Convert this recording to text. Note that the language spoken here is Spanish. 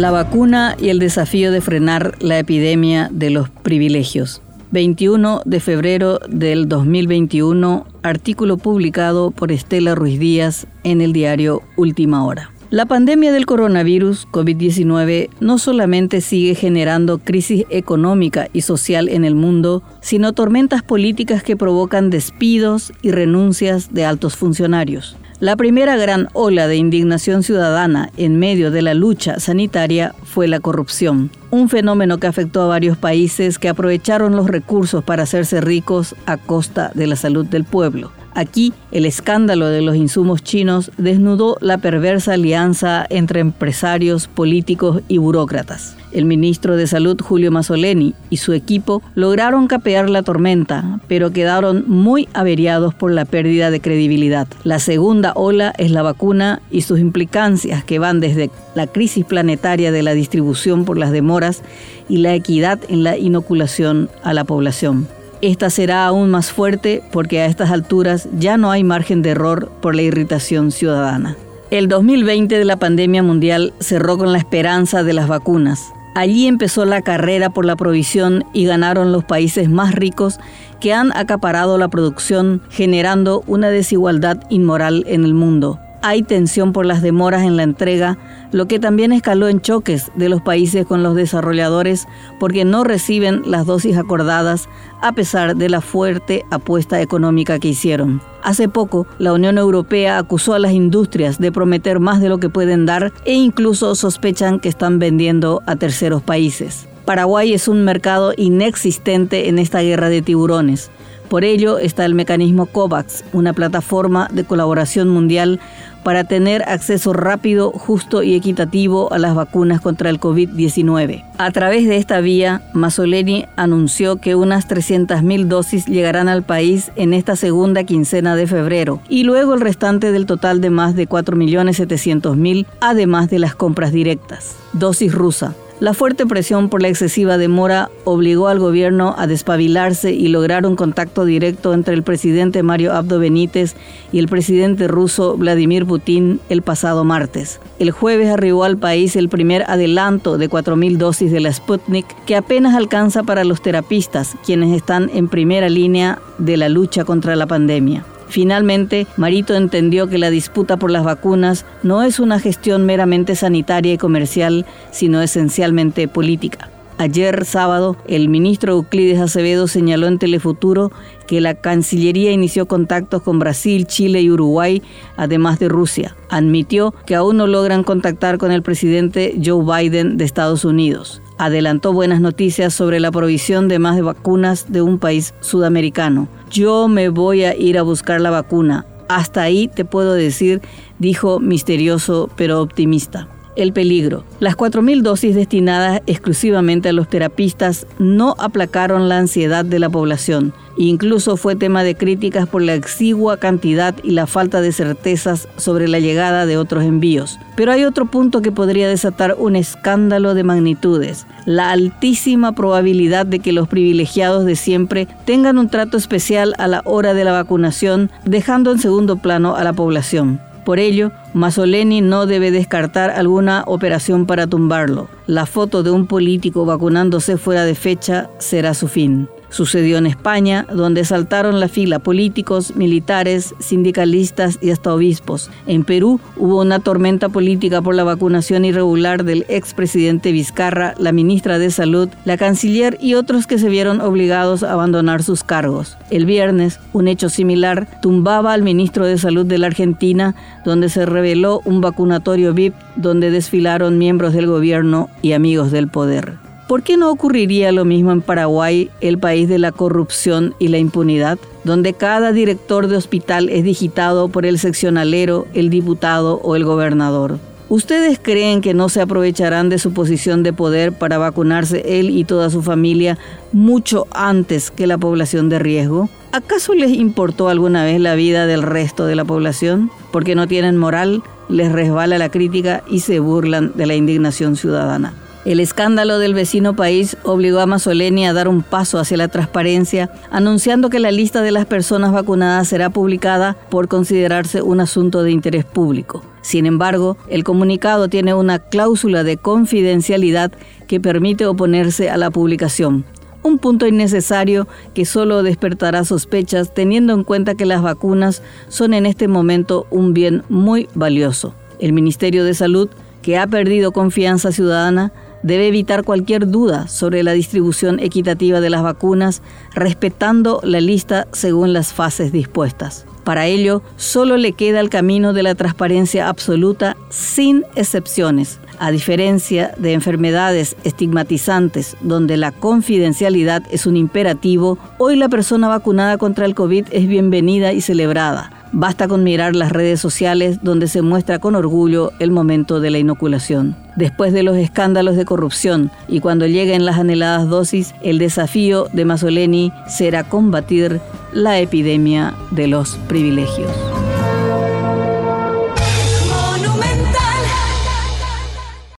La vacuna y el desafío de frenar la epidemia de los privilegios. 21 de febrero del 2021, artículo publicado por Estela Ruiz Díaz en el diario Última Hora. La pandemia del coronavirus COVID-19 no solamente sigue generando crisis económica y social en el mundo, sino tormentas políticas que provocan despidos y renuncias de altos funcionarios. La primera gran ola de indignación ciudadana en medio de la lucha sanitaria fue la corrupción, un fenómeno que afectó a varios países que aprovecharon los recursos para hacerse ricos a costa de la salud del pueblo. Aquí, el escándalo de los insumos chinos desnudó la perversa alianza entre empresarios, políticos y burócratas. El ministro de Salud, Julio Mazzoleni, y su equipo lograron capear la tormenta, pero quedaron muy averiados por la pérdida de credibilidad. La segunda ola es la vacuna y sus implicancias que van desde la crisis planetaria de la distribución por las demoras y la equidad en la inoculación a la población. Esta será aún más fuerte porque a estas alturas ya no hay margen de error por la irritación ciudadana. El 2020 de la pandemia mundial cerró con la esperanza de las vacunas. Allí empezó la carrera por la provisión y ganaron los países más ricos que han acaparado la producción generando una desigualdad inmoral en el mundo hay tensión por las demoras en la entrega, lo que también escaló en choques de los países con los desarrolladores porque no reciben las dosis acordadas a pesar de la fuerte apuesta económica que hicieron. Hace poco, la Unión Europea acusó a las industrias de prometer más de lo que pueden dar e incluso sospechan que están vendiendo a terceros países. Paraguay es un mercado inexistente en esta guerra de tiburones. Por ello está el mecanismo COVAX, una plataforma de colaboración mundial para tener acceso rápido, justo y equitativo a las vacunas contra el COVID-19. A través de esta vía, Mazzoleni anunció que unas 300.000 dosis llegarán al país en esta segunda quincena de febrero y luego el restante del total de más de 4.700.000, además de las compras directas. Dosis rusa. La fuerte presión por la excesiva demora obligó al gobierno a despabilarse y lograr un contacto directo entre el presidente Mario Abdo Benítez y el presidente ruso Vladimir Putin el pasado martes. El jueves arribó al país el primer adelanto de 4.000 dosis de la Sputnik que apenas alcanza para los terapistas, quienes están en primera línea de la lucha contra la pandemia. Finalmente, Marito entendió que la disputa por las vacunas no es una gestión meramente sanitaria y comercial, sino esencialmente política. Ayer sábado, el ministro Euclides Acevedo señaló en Telefuturo que la Cancillería inició contactos con Brasil, Chile y Uruguay, además de Rusia. Admitió que aún no logran contactar con el presidente Joe Biden de Estados Unidos. Adelantó buenas noticias sobre la provisión de más vacunas de un país sudamericano. Yo me voy a ir a buscar la vacuna. Hasta ahí te puedo decir, dijo misterioso pero optimista el peligro. Las 4.000 dosis destinadas exclusivamente a los terapistas no aplacaron la ansiedad de la población. Incluso fue tema de críticas por la exigua cantidad y la falta de certezas sobre la llegada de otros envíos. Pero hay otro punto que podría desatar un escándalo de magnitudes, la altísima probabilidad de que los privilegiados de siempre tengan un trato especial a la hora de la vacunación, dejando en segundo plano a la población. Por ello, Mazzoleni no debe descartar alguna operación para tumbarlo. La foto de un político vacunándose fuera de fecha será su fin. Sucedió en España, donde saltaron la fila políticos, militares, sindicalistas y hasta obispos. En Perú hubo una tormenta política por la vacunación irregular del expresidente Vizcarra, la ministra de Salud, la canciller y otros que se vieron obligados a abandonar sus cargos. El viernes, un hecho similar tumbaba al ministro de Salud de la Argentina, donde se reveló un vacunatorio VIP donde desfilaron miembros del gobierno y amigos del poder. ¿Por qué no ocurriría lo mismo en Paraguay, el país de la corrupción y la impunidad, donde cada director de hospital es digitado por el seccionalero, el diputado o el gobernador? ¿Ustedes creen que no se aprovecharán de su posición de poder para vacunarse él y toda su familia mucho antes que la población de riesgo? ¿Acaso les importó alguna vez la vida del resto de la población? Porque no tienen moral, les resbala la crítica y se burlan de la indignación ciudadana. El escándalo del vecino país obligó a Mazzoleni a dar un paso hacia la transparencia, anunciando que la lista de las personas vacunadas será publicada por considerarse un asunto de interés público. Sin embargo, el comunicado tiene una cláusula de confidencialidad que permite oponerse a la publicación. Un punto innecesario que solo despertará sospechas teniendo en cuenta que las vacunas son en este momento un bien muy valioso. El Ministerio de Salud, que ha perdido confianza ciudadana, debe evitar cualquier duda sobre la distribución equitativa de las vacunas, respetando la lista según las fases dispuestas. Para ello, solo le queda el camino de la transparencia absoluta sin excepciones. A diferencia de enfermedades estigmatizantes donde la confidencialidad es un imperativo, hoy la persona vacunada contra el COVID es bienvenida y celebrada. Basta con mirar las redes sociales donde se muestra con orgullo el momento de la inoculación. Después de los escándalos de corrupción y cuando lleguen las anheladas dosis, el desafío de Mazzoleni será combatir la epidemia de los privilegios.